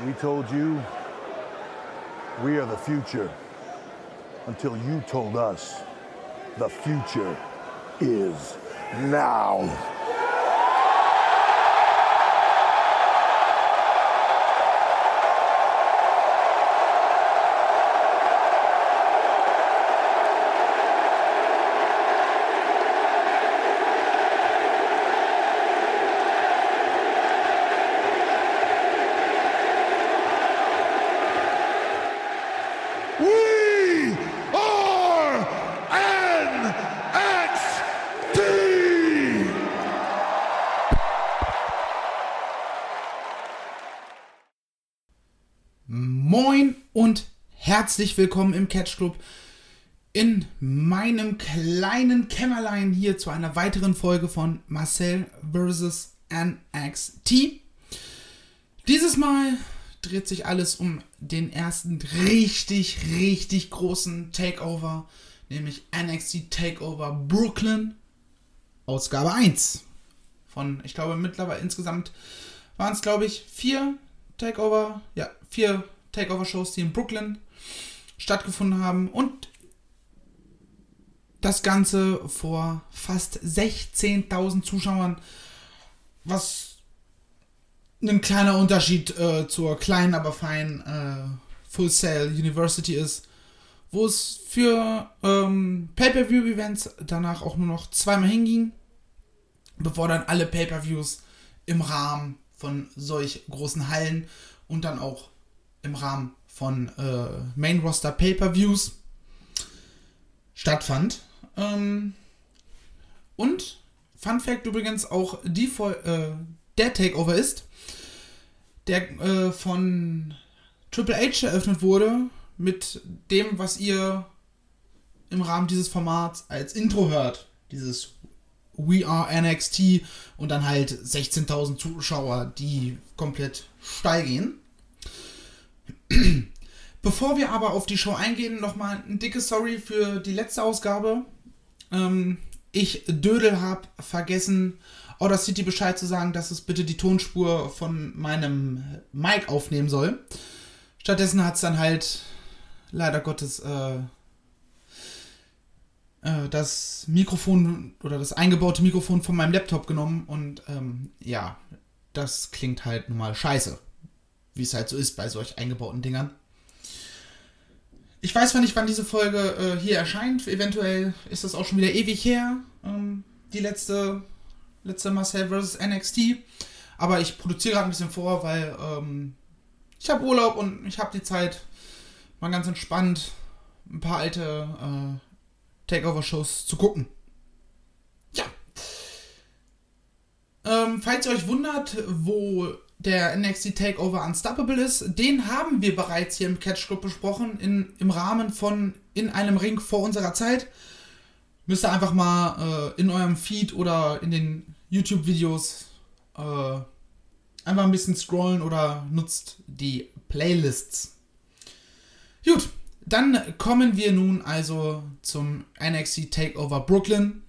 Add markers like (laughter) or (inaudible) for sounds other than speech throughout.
We told you we are the future until you told us the future is now. Moin und herzlich willkommen im Catch Club in meinem kleinen Kämmerlein hier zu einer weiteren Folge von Marcel vs. NXT. Dieses Mal dreht sich alles um den ersten richtig, richtig großen Takeover, nämlich NXT Takeover Brooklyn, Ausgabe 1. Von, ich glaube, mittlerweile insgesamt waren es, glaube ich, vier Takeover, ja, vier Takeover-Shows, die in Brooklyn stattgefunden haben. Und das Ganze vor fast 16.000 Zuschauern, was ein kleiner Unterschied äh, zur kleinen, aber feinen äh, Full Sail University ist, wo es für ähm, Pay-Per-View-Events danach auch nur noch zweimal hinging, bevor dann alle Pay-Per-Views im Rahmen von solch großen Hallen und dann auch im Rahmen von äh, Main Roster Pay-Per-Views stattfand. Ähm, und Fun Fact übrigens auch die äh, der Takeover ist, der äh, von Triple H eröffnet wurde mit dem, was ihr im Rahmen dieses Formats als Intro hört. Dieses We Are NXT und dann halt 16.000 Zuschauer, die komplett steil gehen. Bevor wir aber auf die Show eingehen, nochmal ein dickes Sorry für die letzte Ausgabe. Ähm, ich Dödel habe vergessen, Order City Bescheid zu sagen, dass es bitte die Tonspur von meinem Mic aufnehmen soll. Stattdessen hat es dann halt leider Gottes äh, äh, das Mikrofon oder das eingebaute Mikrofon von meinem Laptop genommen und ähm, ja, das klingt halt nun mal scheiße. Wie es halt so ist bei solch eingebauten Dingern. Ich weiß zwar nicht, wann diese Folge äh, hier erscheint. Eventuell ist das auch schon wieder ewig her. Ähm, die letzte, letzte Marcel vs. NXT. Aber ich produziere gerade ein bisschen vor, weil ähm, ich habe Urlaub und ich habe die Zeit, mal ganz entspannt ein paar alte äh, Takeover-Shows zu gucken. Ja. Ähm, falls ihr euch wundert, wo der NXT Takeover Unstoppable ist, den haben wir bereits hier im Catch Club besprochen, in, im Rahmen von In einem Ring vor unserer Zeit. Müsst ihr einfach mal äh, in eurem Feed oder in den YouTube-Videos äh, einfach ein bisschen scrollen oder nutzt die Playlists. Gut, dann kommen wir nun also zum NXT Takeover Brooklyn.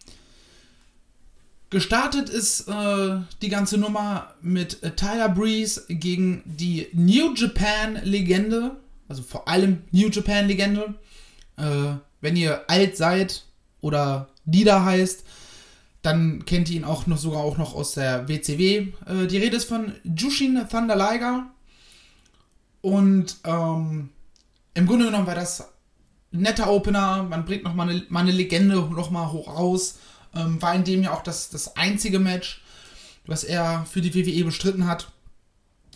Gestartet ist äh, die ganze Nummer mit äh, Tyler Breeze gegen die New Japan Legende, also vor allem New Japan Legende. Äh, wenn ihr alt seid oder Dida heißt, dann kennt ihr ihn auch noch sogar auch noch aus der WCW. Äh, die Rede ist von Jushin Thunder Liger. Und ähm, im Grunde genommen war das ein netter Opener. Man bringt noch mal eine, mal eine Legende noch mal hoch raus. Ähm, war in dem ja auch das, das einzige Match, was er für die WWE bestritten hat.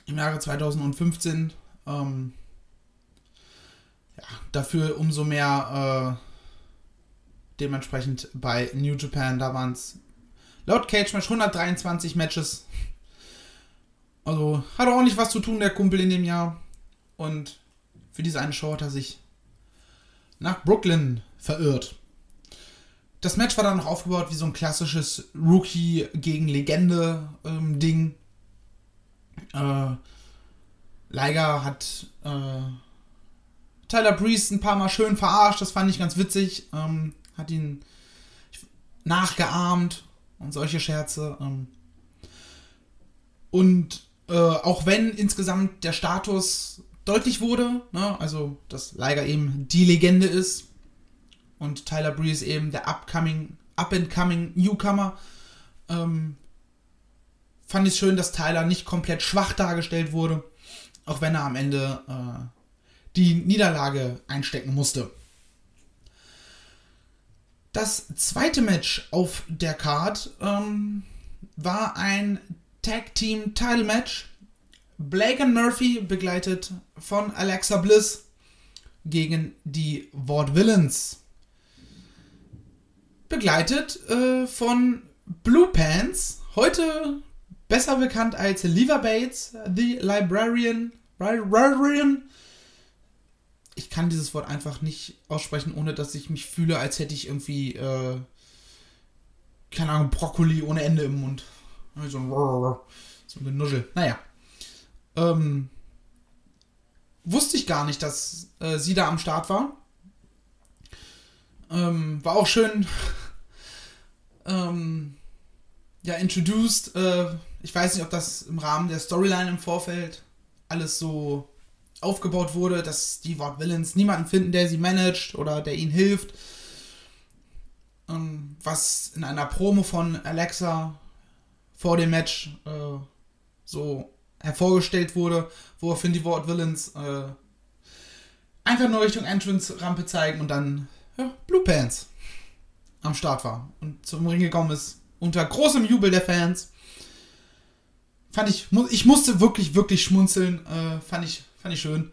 Im Jahre 2015. Ähm, ja, dafür umso mehr äh, dementsprechend bei New Japan. Da waren es laut Cage Match 123 Matches. Also hat ordentlich was zu tun, der Kumpel in dem Jahr. Und für diese eine Show hat er sich nach Brooklyn verirrt. Das Match war dann noch aufgebaut wie so ein klassisches Rookie gegen Legende ähm, Ding. Äh, Liger hat äh, Tyler Breeze ein paar Mal schön verarscht, das fand ich ganz witzig. Ähm, hat ihn nachgeahmt und solche Scherze. Ähm. Und Äh, auch wenn insgesamt der Status deutlich wurde, ne? also dass Liger eben die Legende ist und Tyler Breeze eben der upcoming, up-and-coming Newcomer, ähm, fand ich schön, dass Tyler nicht komplett schwach dargestellt wurde, auch wenn er am Ende äh, die Niederlage einstecken musste. Das zweite Match auf der Card ähm, war ein Tag Team Title Match. Blake and Murphy begleitet von Alexa Bliss gegen die Ward Villains. Begleitet äh, von Blue Pants, heute besser bekannt als Lever Bates, The Librarian, Librarian ich kann dieses Wort einfach nicht aussprechen, ohne dass ich mich fühle, als hätte ich irgendwie, äh, keine Ahnung, Brokkoli ohne Ende im Mund. So ein, so ein Genuschel. Naja. Ähm, wusste ich gar nicht, dass äh, sie da am Start war. Ähm, war auch schön. ähm, ja, introduced. Äh, ich weiß nicht, ob das im Rahmen der Storyline im Vorfeld alles so aufgebaut wurde, dass die Ward Villains niemanden finden, der sie managt oder der ihnen hilft. Ähm, was in einer Promo von Alexa vor dem Match äh, so hervorgestellt wurde, woraufhin die Ward Villains äh, einfach nur Richtung Entrance-Rampe zeigen und dann ja, Blue Pants am Start war und zum Ring gekommen ist unter großem Jubel der Fans. Fand ich, ich musste wirklich, wirklich schmunzeln. Äh, fand ich Fand ich schön.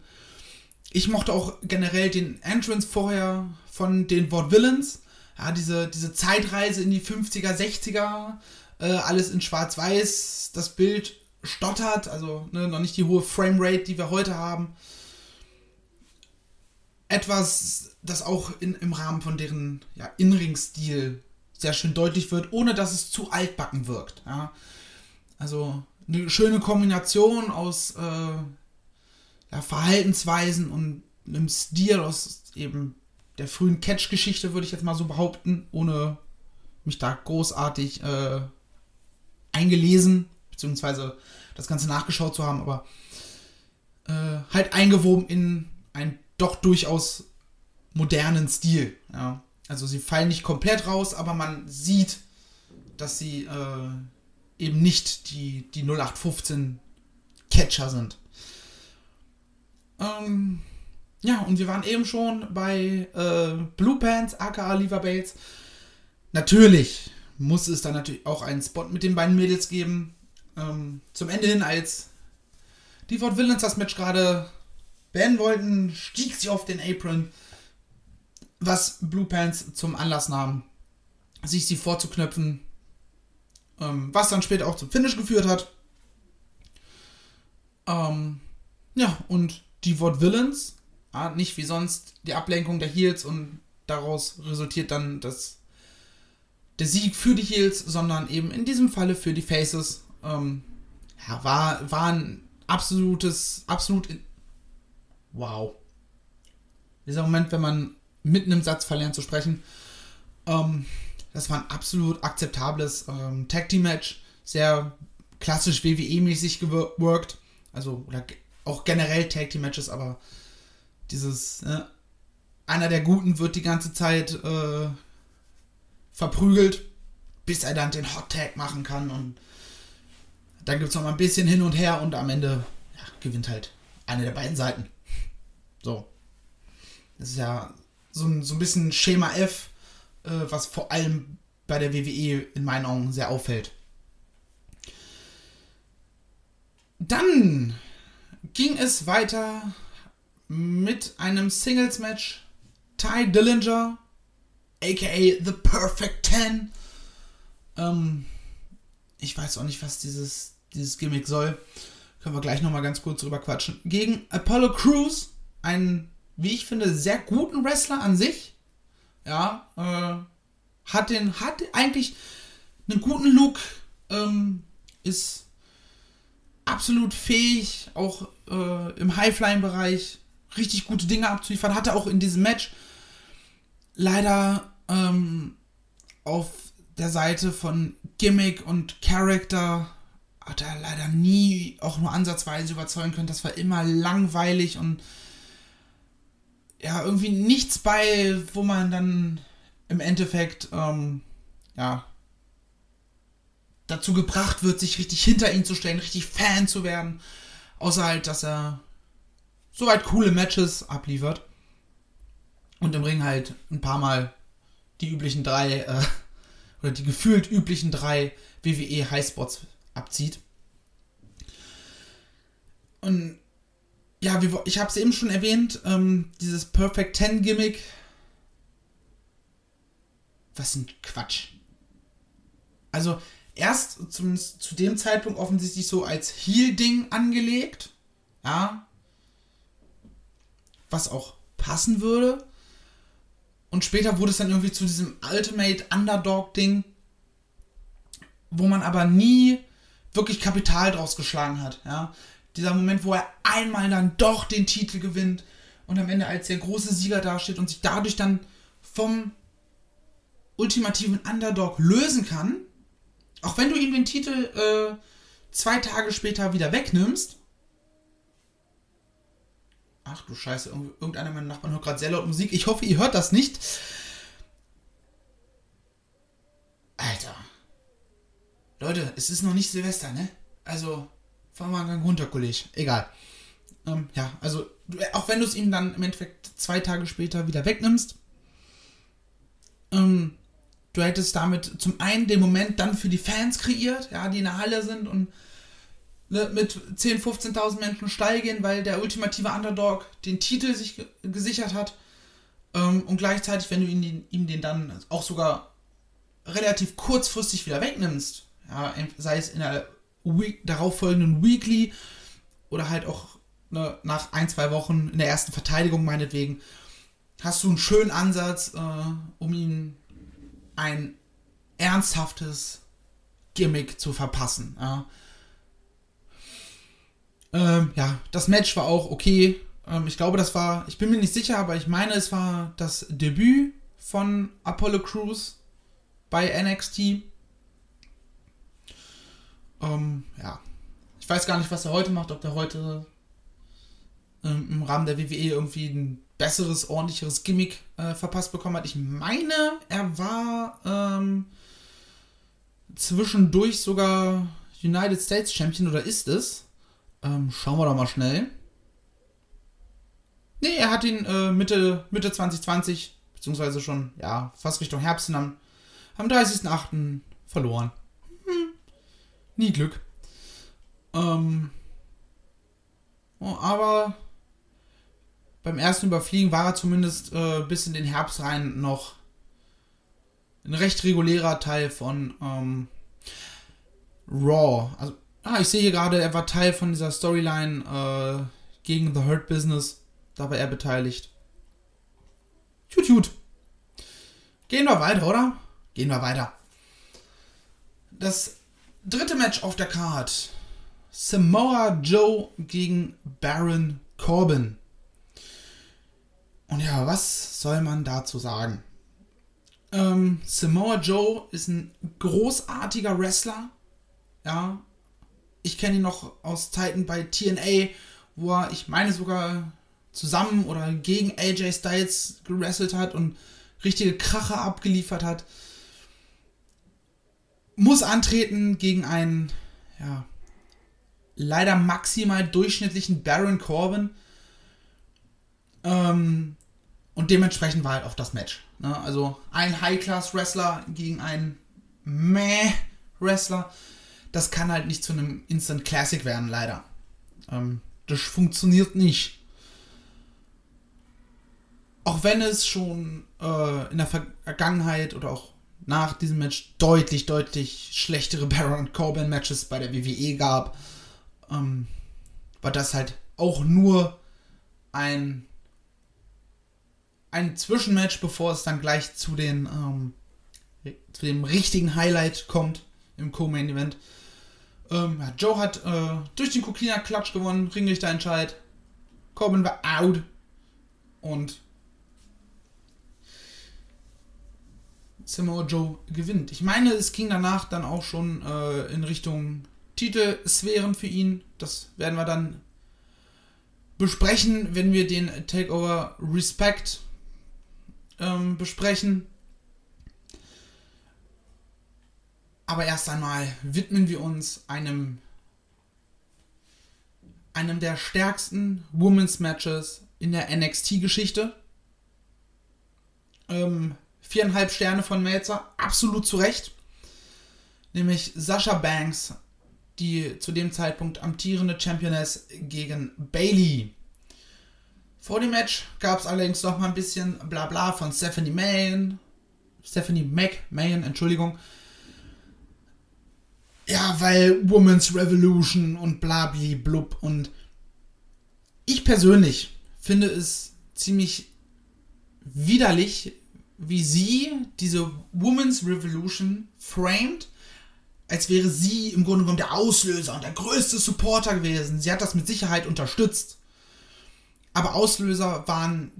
Ich mochte auch generell den Entrance vorher von den Wort Villains. Ja, diese, diese Zeitreise in die 50er, 60er, äh, alles in Schwarz-Weiß, das Bild stottert, also ne, noch nicht die hohe Framerate, die wir heute haben. Etwas, das auch in, im Rahmen von deren ja, In-Ring-Stil sehr schön deutlich wird, ohne dass es zu altbacken wirkt. Ja. Also eine schöne Kombination aus äh, ja, Verhaltensweisen und einem Stil aus eben der frühen Catch-Geschichte, würde ich jetzt mal so behaupten, ohne mich da großartig äh, eingelesen, beziehungsweise das Ganze nachgeschaut zu haben, aber äh, halt eingewoben in einen doch durchaus modernen Stil. Ja. Also sie fallen nicht komplett raus, aber man sieht, dass sie äh, eben nicht die, die 0815 Catcher sind. Ähm, ja, und wir waren eben schon bei äh, Blue Pants, aka Lever Bates. Natürlich muss es dann natürlich auch einen Spot mit den beiden Mädels geben. Ähm, zum Ende hin, als die Fort Villains das Match gerade beenden wollten, stieg sie auf den Apron, was Blue Pants zum Anlass nahm, sich sie vorzuknöpfen, ähm, was dann später auch zum Finish geführt hat. Ähm, ja, und die Wort Villains, ja, nicht wie sonst die Ablenkung der Heels und daraus resultiert dann das, der Sieg für die Heels, sondern eben in diesem Falle für die Faces. Ähm, ja, war, war ein absolutes, absolut. Wow. Dieser Moment, wenn man mitten im Satz verlernt zu sprechen. Ähm, das war ein absolut akzeptables ähm, Tag Team Match. Sehr klassisch WWE-mäßig gewirkt. Also, oder auch generell Tag Team Matches, aber dieses, ne, einer der Guten wird die ganze Zeit äh, verprügelt, bis er dann den Hot Tag machen kann und dann gibt es noch mal ein bisschen hin und her und am Ende ja, gewinnt halt eine der beiden Seiten. So. Das ist ja so ein, so ein bisschen Schema F, äh, was vor allem bei der WWE in meinen Augen sehr auffällt. Dann ging es weiter mit einem Singles-Match. Ty Dillinger, aka The Perfect Ten. Ähm, ich weiß auch nicht, was dieses, dieses Gimmick soll. Können wir gleich nochmal ganz kurz drüber quatschen. Gegen Apollo Crews, einen, wie ich finde, sehr guten Wrestler an sich. Ja, äh, hat den, hat eigentlich einen guten Look, ähm, ist absolut fähig, auch äh, im High-Flying-Bereich richtig gute Dinge abzuliefern. Hatte auch in diesem Match leider ähm, auf der Seite von Gimmick und Character hat er leider nie auch nur ansatzweise überzeugen können. Das war immer langweilig und ja, irgendwie nichts bei, wo man dann im Endeffekt, ähm, ja, dazu gebracht wird, sich richtig hinter ihn zu stellen, richtig Fan zu werden. Außer halt, dass er soweit coole Matches abliefert. Und im Ring halt ein paar Mal die üblichen drei, äh, (laughs) oder die gefühlt üblichen drei WWE Highspots abzieht. Und ja, wie, ich habe es eben schon erwähnt, ähm, dieses Perfect Ten Gimmick. Was ein Quatsch. Also, erst zumindest zu dem Zeitpunkt offensichtlich so als Heal-Ding angelegt. Ja. Was auch passen würde. Und später wurde es dann irgendwie zu diesem Ultimate Underdog-Ding, wo man aber nie wirklich Kapital draus geschlagen hat. Ja. Dieser Moment, wo er einmal dann doch den Titel gewinnt und am Ende als der große Sieger dasteht und sich dadurch dann vom ultimativen Underdog lösen kann auch wenn du ihm den Titel äh, zwei Tage später wieder wegnimmst. Ach du Scheiße, irgendeiner meiner Nachbarn hört gerade sehr laut Musik. Ich hoffe, ihr hört das nicht. Alter. Leute, es ist noch nicht Silvester, ne? Also, fahren wir einen Gang runter, Kollege. Egal. Ähm, ja, also, auch wenn du es ihm dann im Endeffekt zwei Tage später wieder wegnimmst, ähm, Du hättest damit zum einen den Moment dann für die Fans kreiert, ja, die in der Halle sind und ne, mit 10.000, 15.000 Menschen steil gehen, weil der ultimative Underdog den Titel sich gesichert hat. Ähm, und gleichzeitig, wenn du ihn, ihm den dann auch sogar relativ kurzfristig wieder wegnimmst, ja, sei es in der Week, darauffolgenden Weekly oder halt auch ne, nach ein, zwei Wochen in der ersten Verteidigung meinetwegen, hast du einen schönen Ansatz, äh, um ihn ein ernsthaftes Gimmick zu verpassen. Ja, ähm, ja das Match war auch okay. Ähm, ich glaube, das war, ich bin mir nicht sicher, aber ich meine, es war das Debüt von Apollo Crews bei NXT. Ähm, ja, ich weiß gar nicht, was er heute macht, ob der heute ähm, im Rahmen der WWE irgendwie ein besseres, ordentlicheres Gimmick äh, verpasst bekommen hat. Ich meine, er war ähm, zwischendurch sogar United States Champion oder ist es? Ähm, schauen wir doch mal schnell. Nee, er hat ihn äh, Mitte, Mitte 2020, beziehungsweise schon, ja, fast Richtung Herbst am, am 30.08. verloren. Nie Glück. Ähm, oh, aber beim ersten Überfliegen war er zumindest äh, bis in den Herbst rein noch ein recht regulärer Teil von ähm, Raw. Also, ah, ich sehe hier gerade, er war Teil von dieser Storyline äh, gegen The Hurt Business. Da war er beteiligt. Tut, tut. Gehen wir weiter, oder? Gehen wir weiter. Das dritte Match auf der Card. Samoa Joe gegen Baron Corbin. Und ja, was soll man dazu sagen? Ähm, Samoa Joe ist ein großartiger Wrestler. Ja. Ich kenne ihn noch aus Zeiten bei TNA, wo er, ich meine sogar zusammen oder gegen AJ Styles gewrestelt hat und richtige Kracher abgeliefert hat. Muss antreten gegen einen, ja, leider maximal durchschnittlichen Baron Corbin ähm, und dementsprechend war halt auch das Match. Ne? Also ein High-Class-Wrestler gegen einen Meh-Wrestler. Das kann halt nicht zu einem Instant Classic werden, leider. Ähm, das funktioniert nicht. Auch wenn es schon äh, in der Vergangenheit oder auch nach diesem Match deutlich, deutlich schlechtere (laughs) Baron Corbin Matches bei der WWE gab, ähm, war das halt auch nur ein ein Zwischenmatch, bevor es dann gleich zu, den, ähm, zu dem richtigen Highlight kommt im Co-Main Event. Ähm, ja, Joe hat äh, durch den Kokina Klatsch gewonnen, Ringrichter entscheidet. Corbin war out. Und Samoa Joe gewinnt. Ich meine, es ging danach dann auch schon äh, in Richtung Titelsphären für ihn. Das werden wir dann besprechen, wenn wir den Takeover Respect ähm, besprechen. Aber erst einmal widmen wir uns einem einem der stärksten Women's Matches in der NXT-Geschichte. Ähm, viereinhalb Sterne von Melzer, absolut zu Recht. Nämlich Sasha Banks, die zu dem Zeitpunkt amtierende Championess gegen Bailey. Vor dem Match gab es allerdings noch mal ein bisschen Blabla von Stephanie Mayen. Stephanie McMahon, Entschuldigung. Ja, weil Women's Revolution und blabli blub und ich persönlich finde es ziemlich widerlich, wie sie diese Women's Revolution framed, als wäre sie im Grunde genommen der Auslöser und der größte Supporter gewesen. Sie hat das mit Sicherheit unterstützt. Aber Auslöser waren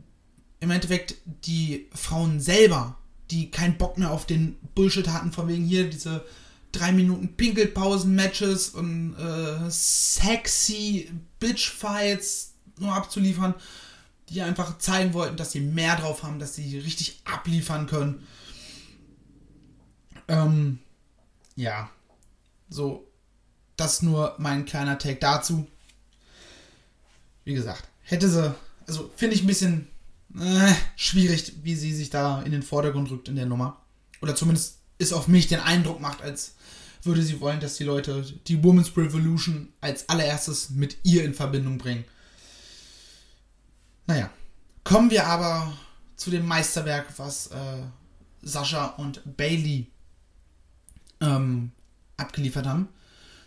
im Endeffekt die Frauen selber, die keinen Bock mehr auf den Bullshit hatten, von wegen hier diese drei Minuten Pinkelpausen-Matches und äh, sexy Bitch-Fights nur abzuliefern die einfach zeigen wollten, dass sie mehr drauf haben, dass sie richtig abliefern können. Ähm, ja, so, das nur mein kleiner Take dazu. Wie gesagt, hätte sie, also finde ich ein bisschen äh, schwierig, wie sie sich da in den Vordergrund rückt in der Nummer. Oder zumindest ist auf mich den Eindruck macht, als würde sie wollen, dass die Leute die Women's Revolution als allererstes mit ihr in Verbindung bringen. Naja, kommen wir aber zu dem Meisterwerk, was äh, Sascha und Bailey ähm, abgeliefert haben.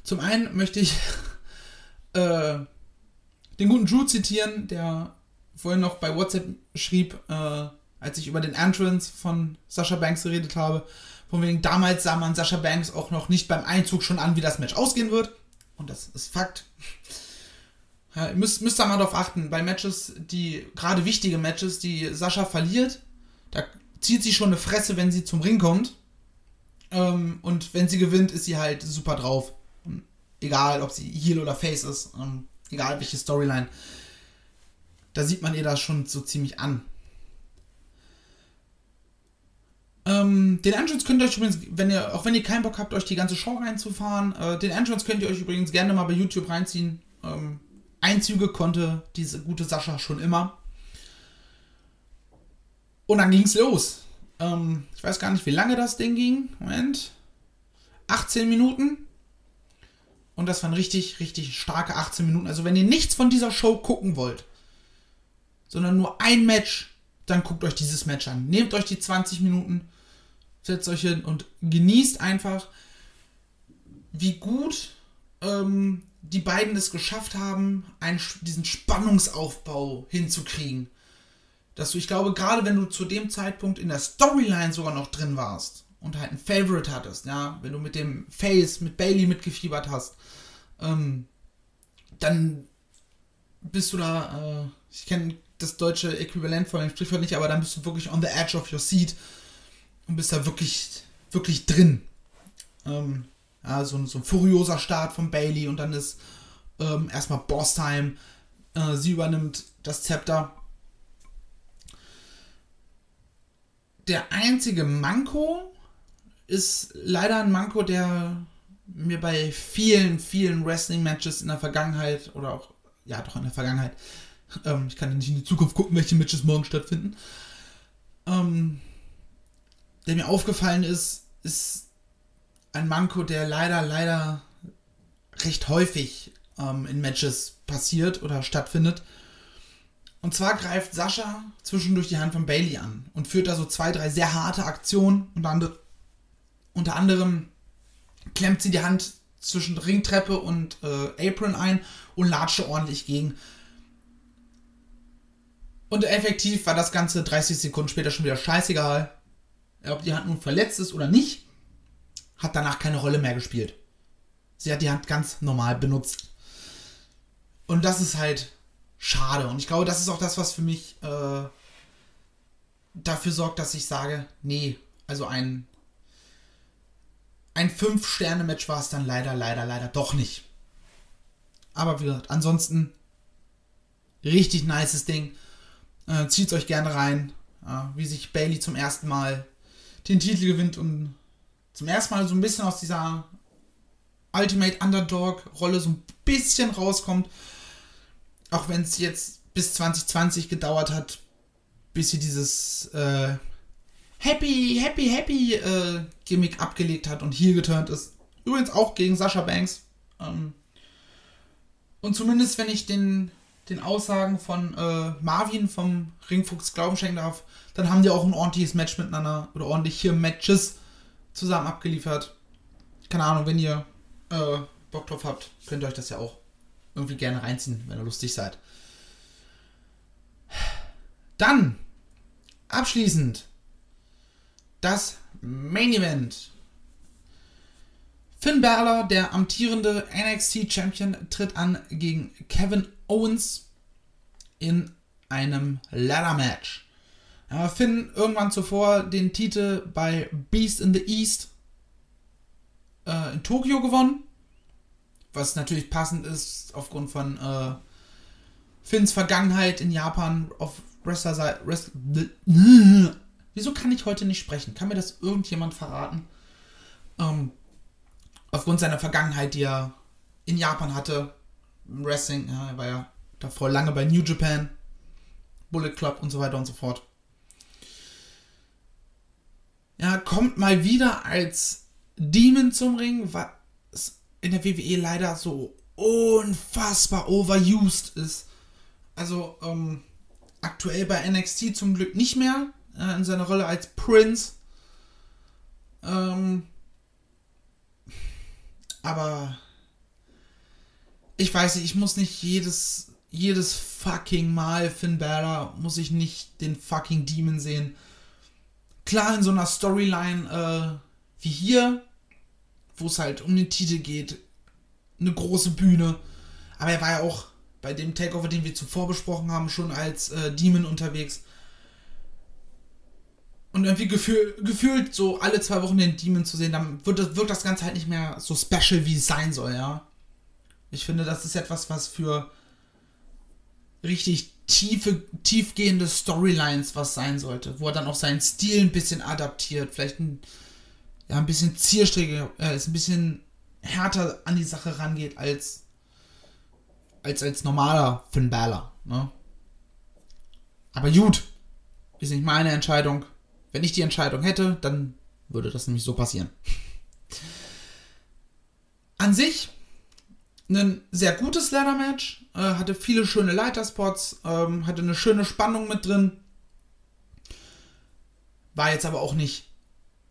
Zum einen möchte ich (laughs) äh, den guten Drew zitieren, der vorhin noch bei WhatsApp schrieb, äh, als ich über den Entrance von Sascha Banks geredet habe. Von wegen, damals sah man Sascha Banks auch noch nicht beim Einzug schon an, wie das Match ausgehen wird. Und das ist Fakt. Ja, müsst, müsst da mal drauf achten, bei Matches, die, gerade wichtige Matches, die Sascha verliert, da zieht sie schon eine Fresse, wenn sie zum Ring kommt. Ähm, und wenn sie gewinnt, ist sie halt super drauf. Egal, ob sie Heel oder Face ist, ähm, egal welche Storyline. Da sieht man ihr das schon so ziemlich an. Ähm, den Entrance könnt ihr euch übrigens, wenn ihr, auch wenn ihr keinen Bock habt, euch die ganze Show reinzufahren, äh, den Entrance könnt ihr euch übrigens gerne mal bei YouTube reinziehen. Ähm, Einzüge konnte diese gute Sascha schon immer. Und dann ging es los. Ähm, ich weiß gar nicht, wie lange das Ding ging. Moment. 18 Minuten. Und das waren richtig, richtig starke 18 Minuten. Also wenn ihr nichts von dieser Show gucken wollt, sondern nur ein Match, dann guckt euch dieses Match an. Nehmt euch die 20 Minuten, setzt euch hin und genießt einfach, wie gut ähm, die beiden es geschafft haben, einen, diesen Spannungsaufbau hinzukriegen. Dass du, ich glaube, gerade wenn du zu dem Zeitpunkt in der Storyline sogar noch drin warst und halt ein Favorite hattest, ja, wenn du mit dem Face, mit Bailey mitgefiebert hast, ähm, dann bist du da, äh, ich kenne das deutsche Äquivalent von dem Sprichwort nicht, aber dann bist du wirklich on the edge of your seat und bist da wirklich, wirklich drin. Ähm, ja, so, so ein furioser Start von Bailey und dann ist ähm, erstmal Boss-Time. Äh, sie übernimmt das Zepter. Der einzige Manko ist leider ein Manko, der mir bei vielen, vielen Wrestling-Matches in der Vergangenheit oder auch, ja, doch in der Vergangenheit, ähm, ich kann nicht in die Zukunft gucken, welche Matches morgen stattfinden, ähm, der mir aufgefallen ist, ist ein Manko, der leider, leider recht häufig ähm, in Matches passiert oder stattfindet. Und zwar greift Sascha zwischendurch die Hand von Bailey an und führt da so zwei, drei sehr harte Aktionen. Unter, unter anderem klemmt sie die Hand zwischen Ringtreppe und äh, Apron ein und latsche ordentlich gegen. Und effektiv war das Ganze 30 Sekunden später schon wieder scheißegal, ob die Hand nun verletzt ist oder nicht hat danach keine Rolle mehr gespielt. Sie hat die Hand ganz normal benutzt. Und das ist halt schade. Und ich glaube, das ist auch das, was für mich äh, dafür sorgt, dass ich sage, nee, also ein, ein 5-Sterne-Match war es dann leider, leider, leider doch nicht. Aber wie gesagt, ansonsten richtig nices Ding. Äh, Zieht euch gerne rein, äh, wie sich Bailey zum ersten Mal den Titel gewinnt und zum ersten Mal so ein bisschen aus dieser Ultimate Underdog-Rolle so ein bisschen rauskommt. Auch wenn es jetzt bis 2020 gedauert hat, bis sie dieses äh, Happy, Happy, Happy äh, Gimmick abgelegt hat und hier geturnt ist. Übrigens auch gegen Sascha Banks. Ähm, und zumindest, wenn ich den, den Aussagen von äh, Marvin vom Ringfuchs Glauben schenken darf, dann haben die auch ein ordentliches Match miteinander oder ordentliche Matches zusammen abgeliefert. Keine Ahnung, wenn ihr äh, Bock drauf habt, könnt ihr euch das ja auch irgendwie gerne reinziehen, wenn ihr lustig seid. Dann, abschließend, das Main Event. Finn Balor, der amtierende NXT Champion, tritt an gegen Kevin Owens in einem Ladder Match. Ja, Finn irgendwann zuvor den Titel bei Beast in the East äh, in Tokio gewonnen. Was natürlich passend ist aufgrund von äh, Finns Vergangenheit in Japan auf Wrestler Wrestler (laughs) Wieso kann ich heute nicht sprechen? Kann mir das irgendjemand verraten? Ähm, aufgrund seiner Vergangenheit, die er in Japan hatte, Wrestling, ja, er war ja davor lange bei New Japan, Bullet Club und so weiter und so fort. Ja, kommt mal wieder als Demon zum Ring, was in der WWE leider so unfassbar overused ist. Also, ähm, aktuell bei NXT zum Glück nicht mehr äh, in seiner Rolle als Prince. Ähm, aber ich weiß nicht, ich muss nicht jedes, jedes fucking Mal Finn Balor, muss ich nicht den fucking Demon sehen. Klar, in so einer Storyline äh, wie hier, wo es halt um den Titel geht, eine große Bühne. Aber er war ja auch bei dem Takeover, den wir zuvor besprochen haben, schon als äh, Demon unterwegs. Und irgendwie gefühl, gefühlt so alle zwei Wochen den Demon zu sehen, dann wird das, wird das Ganze halt nicht mehr so special, wie es sein soll, ja. Ich finde, das ist etwas, was für richtig tiefe, tiefgehende Storylines was sein sollte, wo er dann auch seinen Stil ein bisschen adaptiert, vielleicht ein, ja, ein bisschen zierstrebiger, äh, ist ein bisschen härter an die Sache rangeht als als als normaler Finn Balor, ne? Aber gut, ist nicht meine Entscheidung. Wenn ich die Entscheidung hätte, dann würde das nämlich so passieren. An sich ein sehr gutes Ladder-Match, äh, hatte viele schöne Leiterspots, ähm, hatte eine schöne Spannung mit drin. War jetzt aber auch nicht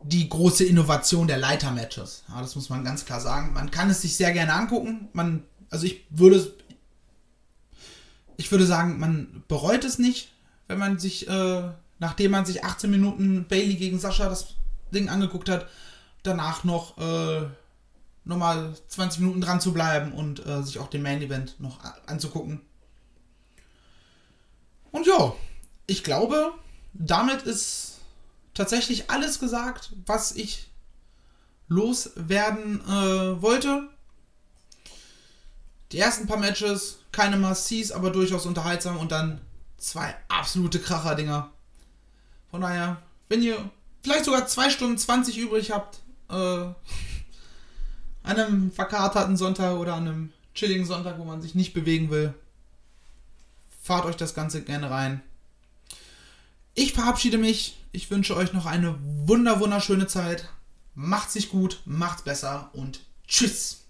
die große Innovation der Leiter-Matches. Ja, das muss man ganz klar sagen. Man kann es sich sehr gerne angucken. Man, also ich würde, ich würde sagen, man bereut es nicht, wenn man sich äh, nachdem man sich 18 Minuten Bailey gegen Sascha das Ding angeguckt hat, danach noch äh, nochmal 20 Minuten dran zu bleiben und äh, sich auch den Main Event noch anzugucken. Und ja, ich glaube, damit ist tatsächlich alles gesagt, was ich loswerden äh, wollte. Die ersten paar Matches, keine Must-Sees, aber durchaus unterhaltsam und dann zwei absolute Kracher-Dinger. Von daher, wenn ihr vielleicht sogar 2 Stunden 20 übrig habt, äh, an einem verkaterten Sonntag oder an einem chilligen Sonntag, wo man sich nicht bewegen will, fahrt euch das Ganze gerne rein. Ich verabschiede mich. Ich wünsche euch noch eine wunder wunderschöne Zeit. Macht sich gut, macht's besser und tschüss.